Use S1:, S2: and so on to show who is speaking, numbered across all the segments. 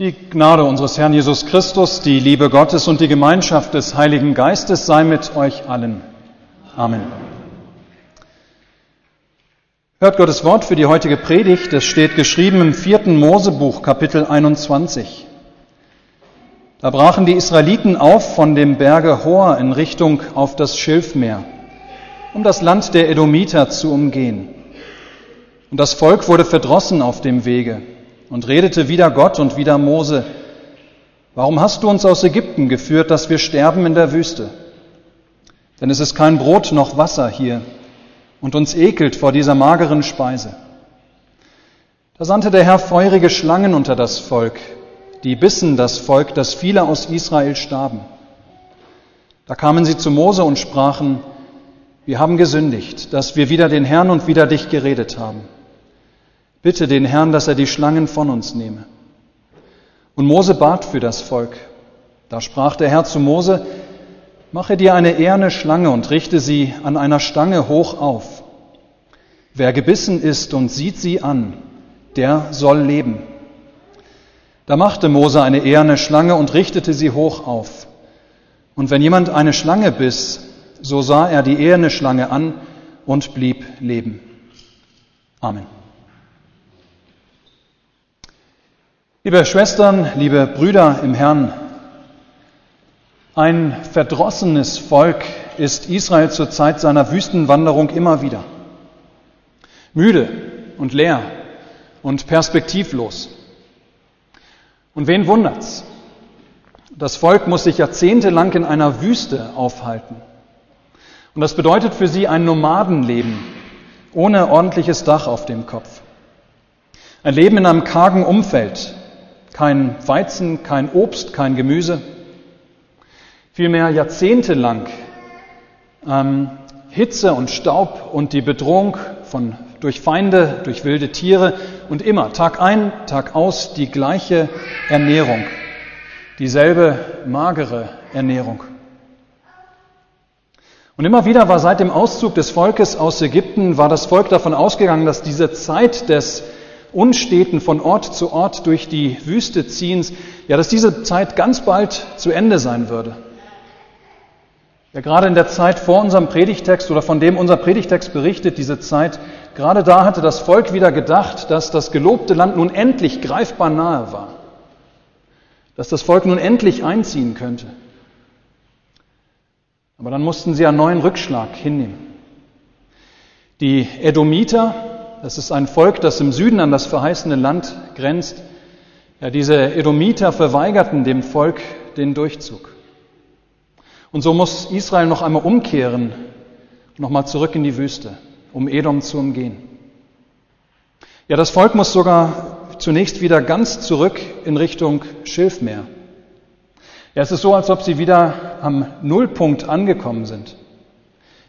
S1: Die Gnade unseres Herrn Jesus Christus, die Liebe Gottes und die Gemeinschaft des Heiligen Geistes sei mit euch allen. Amen. Hört Gottes Wort für die heutige Predigt. Es steht geschrieben im vierten Mosebuch, Kapitel 21. Da brachen die Israeliten auf von dem Berge Hor in Richtung auf das Schilfmeer, um das Land der Edomiter zu umgehen. Und das Volk wurde verdrossen auf dem Wege und redete wieder Gott und wieder Mose, warum hast du uns aus Ägypten geführt, dass wir sterben in der Wüste? Denn es ist kein Brot noch Wasser hier und uns ekelt vor dieser mageren Speise. Da sandte der Herr feurige Schlangen unter das Volk, die bissen das Volk, dass viele aus Israel starben. Da kamen sie zu Mose und sprachen, wir haben gesündigt, dass wir wieder den Herrn und wieder dich geredet haben. Bitte den Herrn, dass er die Schlangen von uns nehme. Und Mose bat für das Volk. Da sprach der Herr zu Mose, mache dir eine eherne Schlange und richte sie an einer Stange hoch auf. Wer gebissen ist und sieht sie an, der soll leben. Da machte Mose eine eherne Schlange und richtete sie hoch auf. Und wenn jemand eine Schlange biss, so sah er die eherne Schlange an und blieb leben. Amen. Liebe Schwestern, liebe Brüder im Herrn, ein verdrossenes Volk ist Israel zur Zeit seiner Wüstenwanderung immer wieder. Müde und leer und perspektivlos. Und wen wundert's? Das Volk muss sich jahrzehntelang in einer Wüste aufhalten. Und das bedeutet für sie ein Nomadenleben ohne ordentliches Dach auf dem Kopf. Ein Leben in einem kargen Umfeld, kein Weizen, kein Obst, kein Gemüse. Vielmehr jahrzehntelang ähm, Hitze und Staub und die Bedrohung von, durch Feinde, durch wilde Tiere und immer, Tag ein, Tag aus, die gleiche Ernährung, dieselbe magere Ernährung. Und immer wieder war seit dem Auszug des Volkes aus Ägypten, war das Volk davon ausgegangen, dass diese Zeit des Unsteten von Ort zu Ort durch die Wüste ziehens, ja, dass diese Zeit ganz bald zu Ende sein würde. Ja, gerade in der Zeit vor unserem Predigtext oder von dem unser Predigtext berichtet, diese Zeit, gerade da hatte das Volk wieder gedacht, dass das gelobte Land nun endlich greifbar nahe war. Dass das Volk nun endlich einziehen könnte. Aber dann mussten sie einen neuen Rückschlag hinnehmen. Die Edomiter, das ist ein Volk, das im Süden an das verheißene Land grenzt. Ja, diese Edomiter verweigerten dem Volk den Durchzug. Und so muss Israel noch einmal umkehren, nochmal zurück in die Wüste, um Edom zu umgehen. Ja, das Volk muss sogar zunächst wieder ganz zurück in Richtung Schilfmeer. Ja, es ist so, als ob sie wieder am Nullpunkt angekommen sind.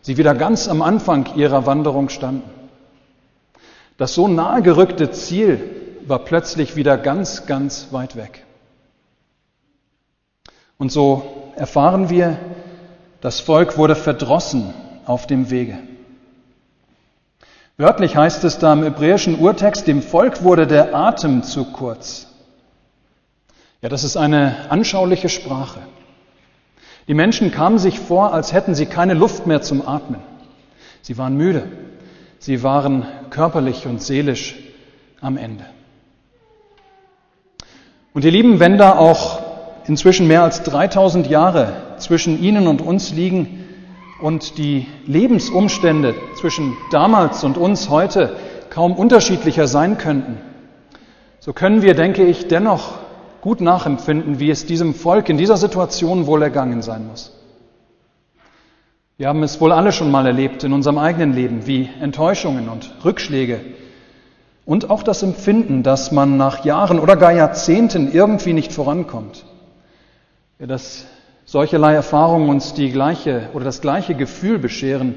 S1: Sie wieder ganz am Anfang ihrer Wanderung standen. Das so nahe gerückte Ziel war plötzlich wieder ganz, ganz weit weg. Und so erfahren wir, das Volk wurde verdrossen auf dem Wege. Wörtlich heißt es da im hebräischen Urtext, dem Volk wurde der Atem zu kurz. Ja, das ist eine anschauliche Sprache. Die Menschen kamen sich vor, als hätten sie keine Luft mehr zum Atmen. Sie waren müde. Sie waren körperlich und seelisch am Ende. Und ihr Lieben, wenn da auch inzwischen mehr als 3000 Jahre zwischen Ihnen und uns liegen und die Lebensumstände zwischen damals und uns heute kaum unterschiedlicher sein könnten, so können wir, denke ich, dennoch gut nachempfinden, wie es diesem Volk in dieser Situation wohl ergangen sein muss. Wir haben es wohl alle schon mal erlebt in unserem eigenen Leben, wie Enttäuschungen und Rückschläge und auch das Empfinden, dass man nach Jahren oder gar Jahrzehnten irgendwie nicht vorankommt. Ja, dass solcherlei Erfahrungen uns die gleiche oder das gleiche Gefühl bescheren,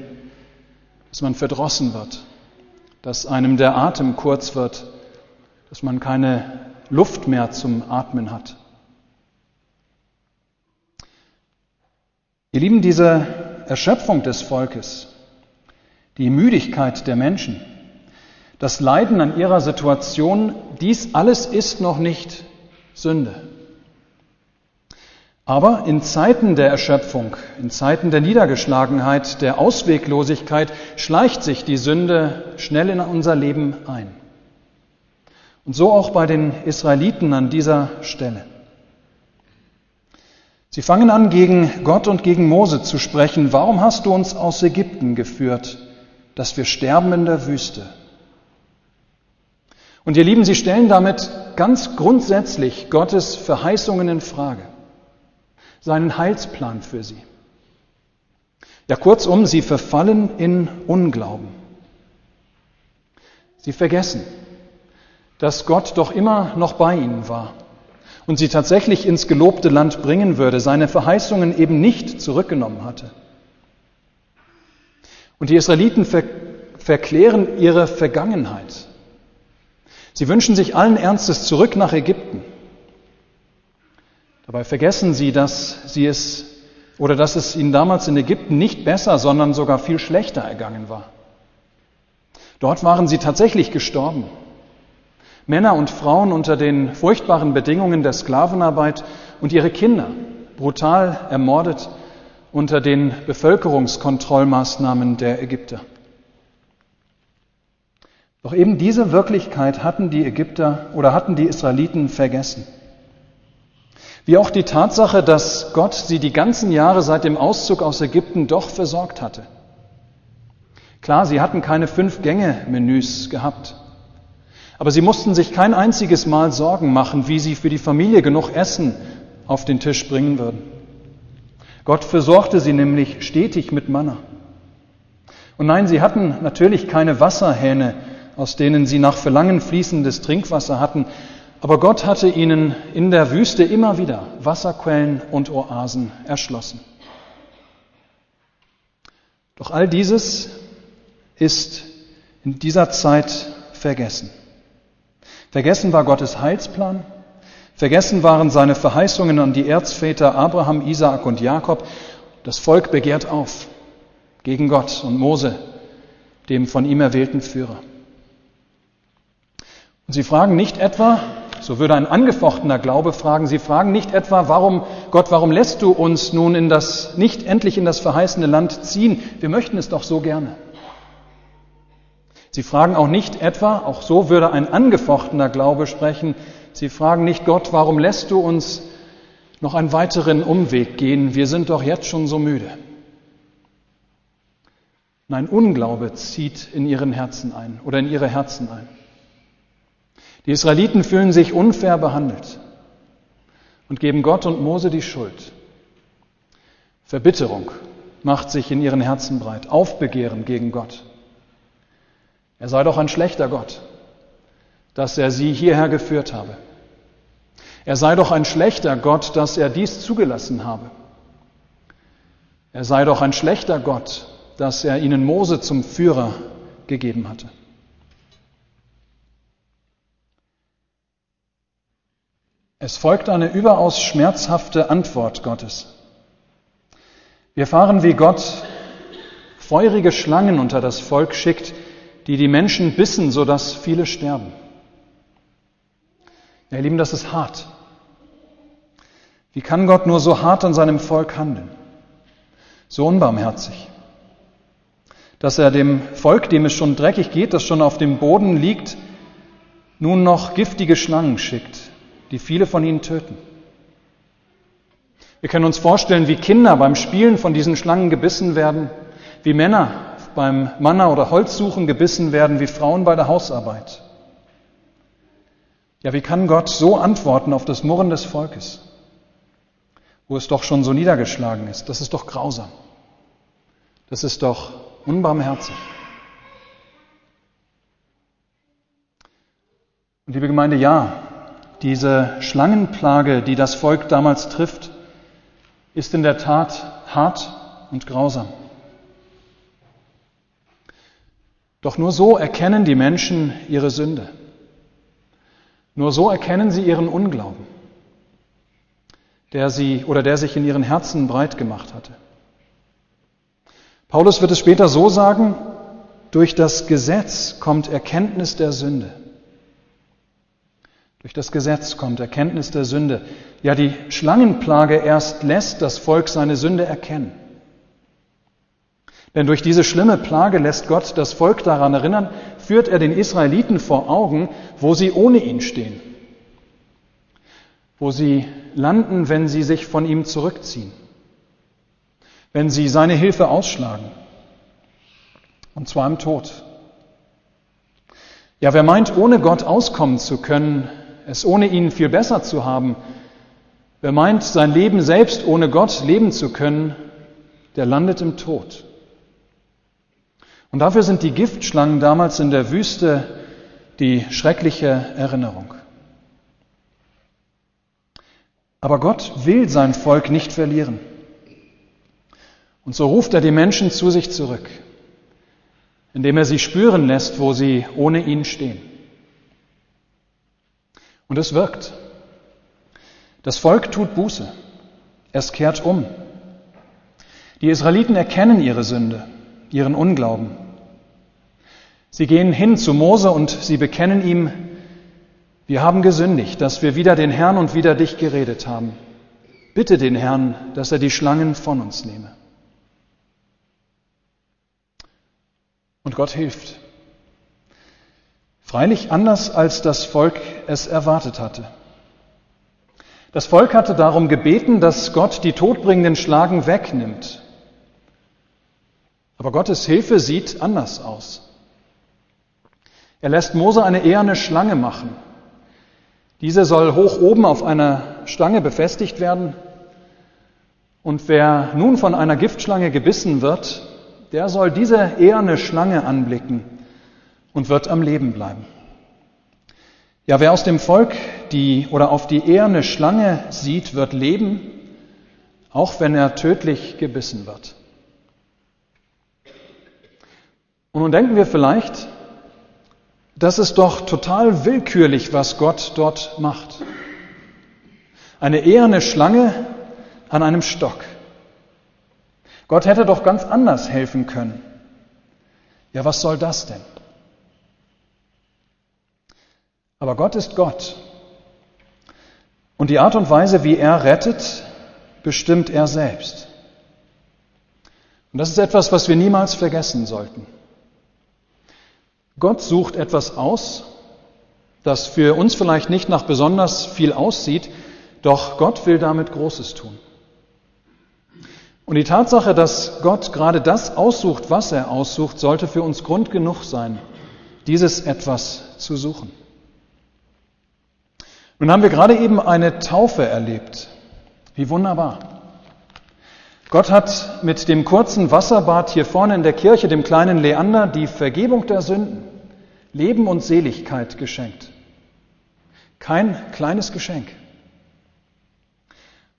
S1: dass man verdrossen wird, dass einem der Atem kurz wird, dass man keine Luft mehr zum Atmen hat. Ihr Lieben, diese Erschöpfung des Volkes, die Müdigkeit der Menschen, das Leiden an ihrer Situation, dies alles ist noch nicht Sünde. Aber in Zeiten der Erschöpfung, in Zeiten der Niedergeschlagenheit, der Ausweglosigkeit schleicht sich die Sünde schnell in unser Leben ein. Und so auch bei den Israeliten an dieser Stelle. Sie fangen an, gegen Gott und gegen Mose zu sprechen. Warum hast du uns aus Ägypten geführt, dass wir sterben in der Wüste? Und ihr Lieben, Sie stellen damit ganz grundsätzlich Gottes Verheißungen in Frage seinen Heilsplan für sie. Ja, kurzum, sie verfallen in Unglauben. Sie vergessen, dass Gott doch immer noch bei ihnen war und sie tatsächlich ins gelobte Land bringen würde, seine Verheißungen eben nicht zurückgenommen hatte. Und die Israeliten ver verklären ihre Vergangenheit. Sie wünschen sich allen Ernstes zurück nach Ägypten. Dabei vergessen sie, dass sie es oder dass es ihnen damals in Ägypten nicht besser, sondern sogar viel schlechter ergangen war. Dort waren sie tatsächlich gestorben. Männer und Frauen unter den furchtbaren Bedingungen der Sklavenarbeit und ihre Kinder brutal ermordet unter den Bevölkerungskontrollmaßnahmen der Ägypter. Doch eben diese Wirklichkeit hatten die Ägypter oder hatten die Israeliten vergessen. Wie auch die Tatsache, dass Gott sie die ganzen Jahre seit dem Auszug aus Ägypten doch versorgt hatte. Klar, sie hatten keine Fünf-Gänge-Menüs gehabt. Aber sie mussten sich kein einziges Mal Sorgen machen, wie sie für die Familie genug Essen auf den Tisch bringen würden. Gott versorgte sie nämlich stetig mit Manna. Und nein, sie hatten natürlich keine Wasserhähne, aus denen sie nach Verlangen fließendes Trinkwasser hatten, aber Gott hatte ihnen in der Wüste immer wieder Wasserquellen und Oasen erschlossen. Doch all dieses ist in dieser Zeit vergessen. Vergessen war Gottes Heilsplan, vergessen waren seine Verheißungen an die Erzväter Abraham, Isaak und Jakob. Das Volk begehrt auf gegen Gott und Mose, dem von ihm erwählten Führer. Und sie fragen nicht etwa, so würde ein angefochtener Glaube fragen. Sie fragen nicht etwa, warum, Gott, warum lässt du uns nun in das, nicht endlich in das verheißene Land ziehen? Wir möchten es doch so gerne. Sie fragen auch nicht etwa, auch so würde ein angefochtener Glaube sprechen, Sie fragen nicht Gott, warum lässt du uns noch einen weiteren Umweg gehen? Wir sind doch jetzt schon so müde. Nein, Unglaube zieht in ihren Herzen ein oder in ihre Herzen ein. Die Israeliten fühlen sich unfair behandelt und geben Gott und Mose die Schuld. Verbitterung macht sich in ihren Herzen breit, Aufbegehren gegen Gott. Er sei doch ein schlechter Gott, dass er sie hierher geführt habe. Er sei doch ein schlechter Gott, dass er dies zugelassen habe. Er sei doch ein schlechter Gott, dass er ihnen Mose zum Führer gegeben hatte. Es folgt eine überaus schmerzhafte Antwort Gottes. Wir erfahren, wie Gott feurige Schlangen unter das Volk schickt, die die Menschen bissen, sodass viele sterben. Ja, ihr Lieben, das ist hart. Wie kann Gott nur so hart an seinem Volk handeln? So unbarmherzig. Dass er dem Volk, dem es schon dreckig geht, das schon auf dem Boden liegt, nun noch giftige Schlangen schickt, die viele von ihnen töten. Wir können uns vorstellen, wie Kinder beim Spielen von diesen Schlangen gebissen werden, wie Männer beim Manna- oder Holzsuchen gebissen werden, wie Frauen bei der Hausarbeit. Ja, wie kann Gott so antworten auf das Murren des Volkes, wo es doch schon so niedergeschlagen ist? Das ist doch grausam. Das ist doch unbarmherzig. Und liebe Gemeinde, ja, diese Schlangenplage, die das Volk damals trifft, ist in der Tat hart und grausam. Doch nur so erkennen die Menschen ihre Sünde. Nur so erkennen sie ihren Unglauben, der sie oder der sich in ihren Herzen breit gemacht hatte. Paulus wird es später so sagen, durch das Gesetz kommt Erkenntnis der Sünde. Durch das Gesetz kommt Erkenntnis der Sünde. Ja, die Schlangenplage erst lässt das Volk seine Sünde erkennen. Denn durch diese schlimme Plage lässt Gott das Volk daran erinnern, führt er den Israeliten vor Augen, wo sie ohne ihn stehen, wo sie landen, wenn sie sich von ihm zurückziehen, wenn sie seine Hilfe ausschlagen, und zwar im Tod. Ja, wer meint, ohne Gott auskommen zu können, es ohne ihn viel besser zu haben, wer meint, sein Leben selbst ohne Gott leben zu können, der landet im Tod. Und dafür sind die Giftschlangen damals in der Wüste die schreckliche Erinnerung. Aber Gott will sein Volk nicht verlieren. Und so ruft er die Menschen zu sich zurück, indem er sie spüren lässt, wo sie ohne ihn stehen. Und es wirkt. Das Volk tut Buße. Es kehrt um. Die Israeliten erkennen ihre Sünde, ihren Unglauben. Sie gehen hin zu Mose und sie bekennen ihm, wir haben gesündigt, dass wir wieder den Herrn und wieder dich geredet haben. Bitte den Herrn, dass er die Schlangen von uns nehme. Und Gott hilft. Freilich anders, als das Volk es erwartet hatte. Das Volk hatte darum gebeten, dass Gott die todbringenden Schlagen wegnimmt. Aber Gottes Hilfe sieht anders aus. Er lässt Mose eine eherne Schlange machen. Diese soll hoch oben auf einer Stange befestigt werden. Und wer nun von einer Giftschlange gebissen wird, der soll diese eherne Schlange anblicken und wird am Leben bleiben. Ja, wer aus dem Volk die oder auf die eherne Schlange sieht, wird leben, auch wenn er tödlich gebissen wird. Und nun denken wir vielleicht, das ist doch total willkürlich, was Gott dort macht. Eine eherne Schlange an einem Stock. Gott hätte doch ganz anders helfen können. Ja, was soll das denn? Aber Gott ist Gott. Und die Art und Weise, wie er rettet, bestimmt er selbst. Und das ist etwas, was wir niemals vergessen sollten. Gott sucht etwas aus, das für uns vielleicht nicht nach besonders viel aussieht, doch Gott will damit Großes tun. Und die Tatsache, dass Gott gerade das aussucht, was er aussucht, sollte für uns Grund genug sein, dieses etwas zu suchen. Nun haben wir gerade eben eine Taufe erlebt. Wie wunderbar. Gott hat mit dem kurzen Wasserbad hier vorne in der Kirche, dem kleinen Leander, die Vergebung der Sünden, Leben und Seligkeit geschenkt. Kein kleines Geschenk.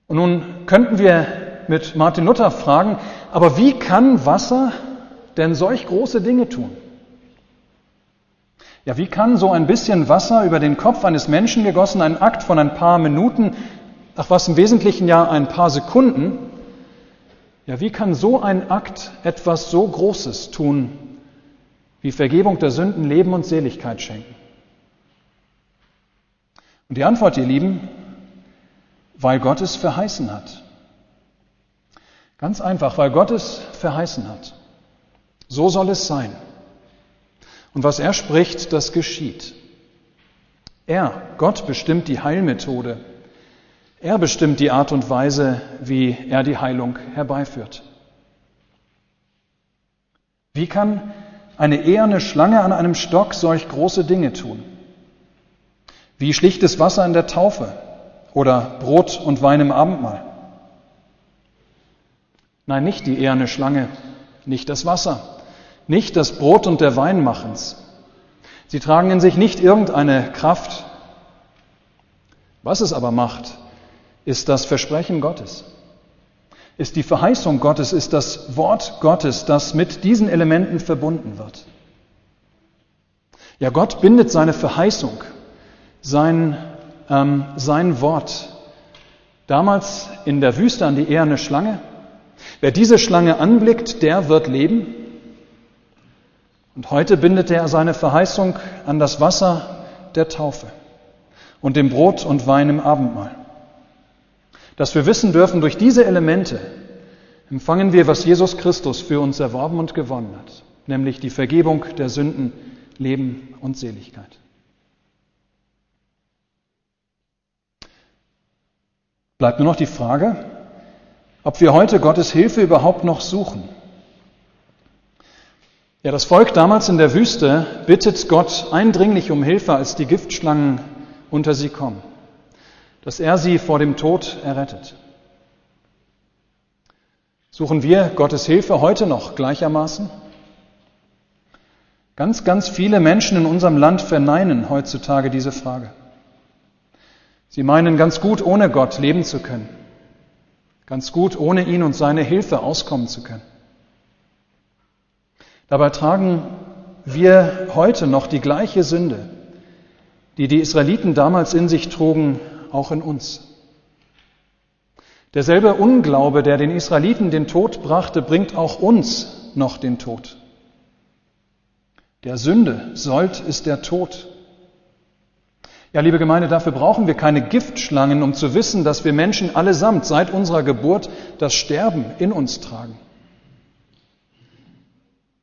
S1: Und nun könnten wir mit Martin Luther fragen, aber wie kann Wasser denn solch große Dinge tun? Ja, wie kann so ein bisschen Wasser über den Kopf eines Menschen gegossen, ein Akt von ein paar Minuten, ach was im Wesentlichen ja ein paar Sekunden, ja, wie kann so ein Akt etwas so Großes tun, wie Vergebung der Sünden Leben und Seligkeit schenken? Und die Antwort, ihr Lieben, weil Gott es verheißen hat. Ganz einfach, weil Gott es verheißen hat. So soll es sein. Und was er spricht, das geschieht. Er, Gott, bestimmt die Heilmethode. Er bestimmt die Art und Weise, wie er die Heilung herbeiführt. Wie kann eine eherne Schlange an einem Stock solch große Dinge tun? Wie schlichtes Wasser in der Taufe oder Brot und Wein im Abendmahl? Nein, nicht die eherne Schlange, nicht das Wasser, nicht das Brot und der Wein machen's. Sie tragen in sich nicht irgendeine Kraft. Was es aber macht, ist das Versprechen Gottes, ist die Verheißung Gottes, ist das Wort Gottes, das mit diesen Elementen verbunden wird. Ja, Gott bindet seine Verheißung, sein, ähm, sein Wort damals in der Wüste an die eherne Schlange. Wer diese Schlange anblickt, der wird leben. Und heute bindet er seine Verheißung an das Wasser der Taufe. und dem Brot und Wein im Abendmahl. Dass wir wissen dürfen, durch diese Elemente empfangen wir, was Jesus Christus für uns erworben und gewonnen hat, nämlich die Vergebung der Sünden, Leben und Seligkeit. Bleibt nur noch die Frage, ob wir heute Gottes Hilfe überhaupt noch suchen. Ja, das Volk damals in der Wüste bittet Gott eindringlich um Hilfe, als die Giftschlangen unter sie kommen, dass er sie vor dem Tod errettet. Suchen wir Gottes Hilfe heute noch gleichermaßen? Ganz, ganz viele Menschen in unserem Land verneinen heutzutage diese Frage. Sie meinen ganz gut ohne Gott leben zu können, ganz gut ohne ihn und seine Hilfe auskommen zu können. Dabei tragen wir heute noch die gleiche Sünde, die die Israeliten damals in sich trugen, auch in uns. Derselbe Unglaube, der den Israeliten den Tod brachte, bringt auch uns noch den Tod. Der Sünde sollt ist der Tod. Ja, liebe Gemeinde, dafür brauchen wir keine Giftschlangen, um zu wissen, dass wir Menschen allesamt seit unserer Geburt das Sterben in uns tragen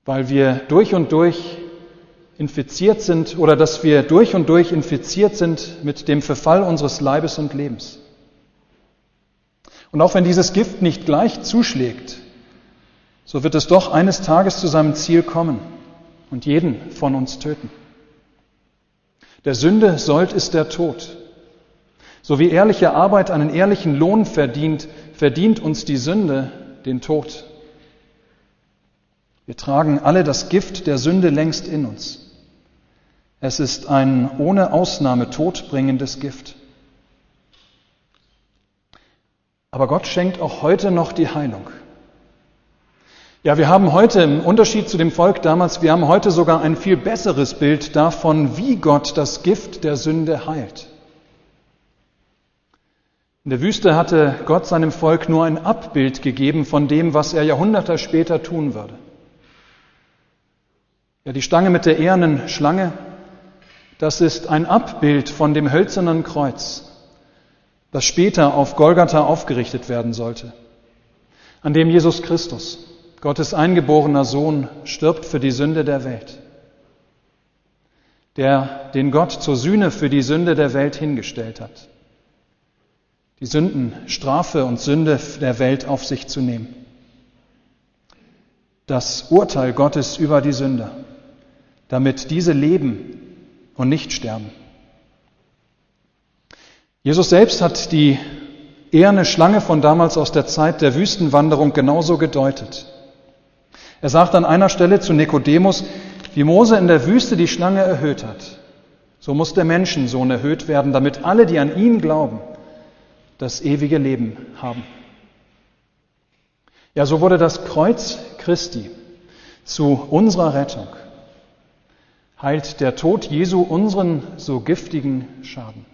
S1: weil wir durch und durch infiziert sind oder dass wir durch und durch infiziert sind mit dem Verfall unseres Leibes und Lebens. Und auch wenn dieses Gift nicht gleich zuschlägt, so wird es doch eines Tages zu seinem Ziel kommen und jeden von uns töten. Der Sünde sollt ist der Tod. So wie ehrliche Arbeit einen ehrlichen Lohn verdient, verdient uns die Sünde den Tod. Wir tragen alle das Gift der Sünde längst in uns. Es ist ein ohne Ausnahme todbringendes Gift. Aber Gott schenkt auch heute noch die Heilung. Ja, wir haben heute im Unterschied zu dem Volk damals, wir haben heute sogar ein viel besseres Bild davon, wie Gott das Gift der Sünde heilt. In der Wüste hatte Gott seinem Volk nur ein Abbild gegeben von dem, was er Jahrhunderte später tun würde. Ja, die Stange mit der ehernen Schlange, das ist ein Abbild von dem hölzernen Kreuz, das später auf Golgatha aufgerichtet werden sollte, an dem Jesus Christus, Gottes eingeborener Sohn, stirbt für die Sünde der Welt, der den Gott zur Sühne für die Sünde der Welt hingestellt hat, die Sünden, Strafe und Sünde der Welt auf sich zu nehmen. Das Urteil Gottes über die Sünder damit diese leben und nicht sterben. Jesus selbst hat die eherne Schlange von damals aus der Zeit der Wüstenwanderung genauso gedeutet. Er sagt an einer Stelle zu Nikodemus, wie Mose in der Wüste die Schlange erhöht hat, so muss der Menschensohn erhöht werden, damit alle, die an ihn glauben, das ewige Leben haben. Ja, so wurde das Kreuz Christi zu unserer Rettung heilt der Tod Jesu unseren so giftigen Schaden.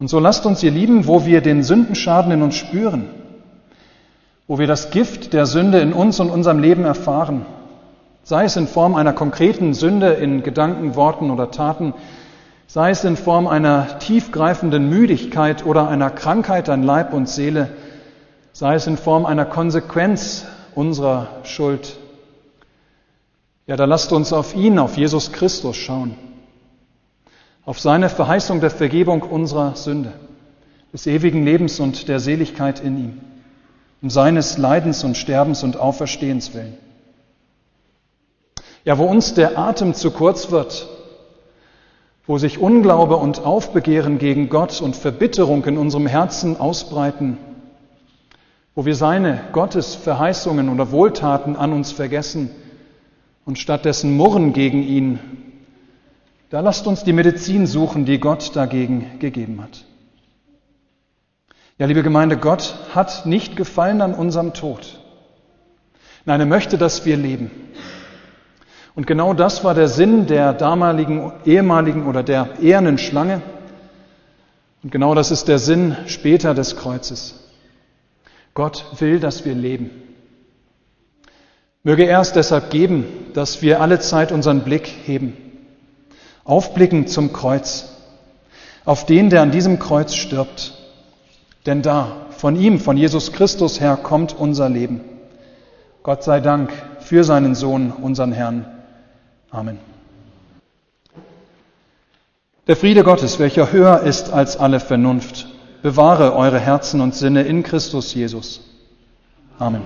S1: Und so lasst uns, ihr Lieben, wo wir den Sündenschaden in uns spüren, wo wir das Gift der Sünde in uns und unserem Leben erfahren, sei es in Form einer konkreten Sünde in Gedanken, Worten oder Taten, sei es in Form einer tiefgreifenden Müdigkeit oder einer Krankheit an Leib und Seele, sei es in Form einer Konsequenz unserer Schuld, ja, da lasst uns auf ihn, auf Jesus Christus schauen. Auf seine Verheißung der Vergebung unserer Sünde, des ewigen Lebens und der Seligkeit in ihm, um seines Leidens und Sterbens und Auferstehens willen. Ja, wo uns der Atem zu kurz wird, wo sich Unglaube und Aufbegehren gegen Gott und Verbitterung in unserem Herzen ausbreiten, wo wir seine Gottes Verheißungen oder Wohltaten an uns vergessen, und stattdessen murren gegen ihn, da lasst uns die Medizin suchen, die Gott dagegen gegeben hat. Ja, liebe Gemeinde, Gott hat nicht gefallen an unserem Tod. Nein, er möchte, dass wir leben. Und genau das war der Sinn der damaligen, ehemaligen oder der ehernen Schlange. Und genau das ist der Sinn später des Kreuzes. Gott will, dass wir leben. Möge er es deshalb geben, dass wir alle Zeit unseren Blick heben aufblicken zum Kreuz, auf den, der an diesem Kreuz stirbt. Denn da, von ihm, von Jesus Christus her, kommt unser Leben. Gott sei Dank für seinen Sohn, unseren Herrn. Amen. Der Friede Gottes, welcher höher ist als alle Vernunft, bewahre eure Herzen und Sinne in Christus Jesus. Amen.